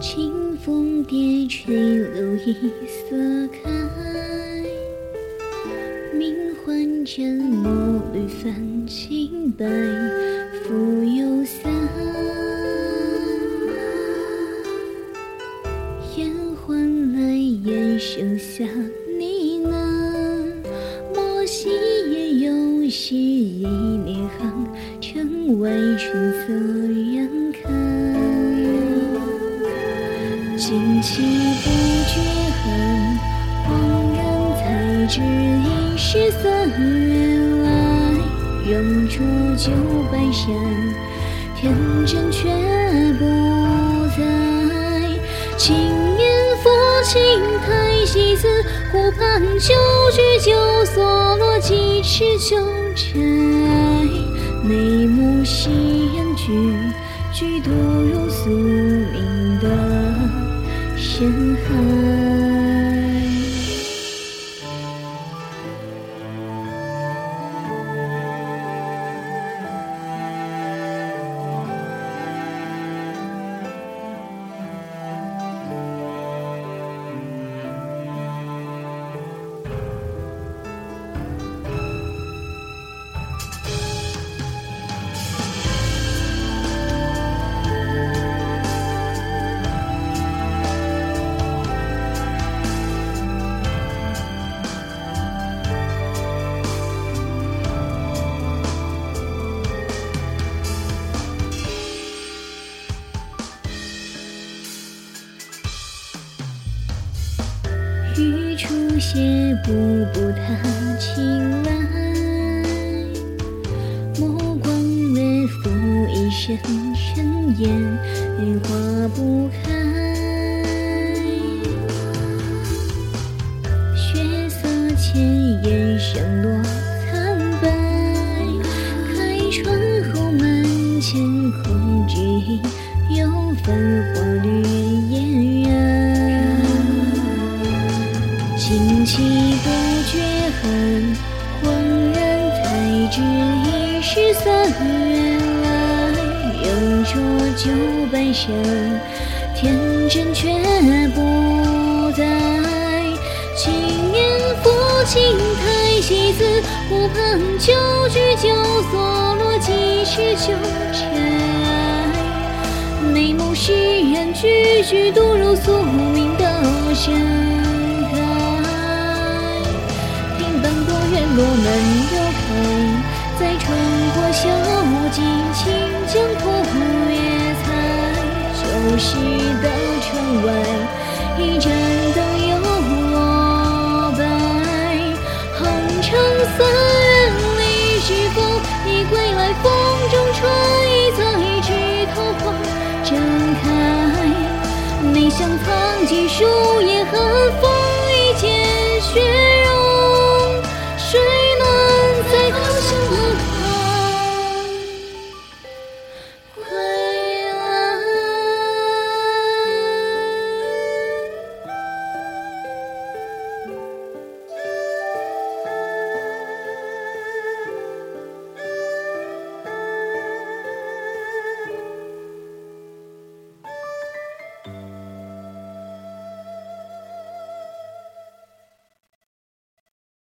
清风蝶吹露一色开，明欢枕墨绿泛青白，复有散。烟唤来，烟声下呢喃，莫惜夜游戏一年行，城外春色惊起不觉恨，恍然才知已是三月来。仍浊酒半生，天真却不在。轻念抚琴台，戏子湖畔旧居酒所落几尺旧尘埃。眉目夕阳句句独入宿命的人海。雨出斜步步踏青来，目光略拂一身尘烟，雨化不开。雪色前烟上落苍白，开窗后门前空举，有繁华惊起不觉恨，恍然才知已是三月来。仍浊酒半生，天真却不在。轻念抚琴台，戏子湖畔酒局酒所落几尺酒尘埃。眉目释然，句句独入宿命的深等多院落门又开，再穿过小木径，轻将枯叶踩。旧时的窗外，一盏灯又落白。红尘三院里是否你归来？风中吹来枝头花，绽开。梅香藏几树。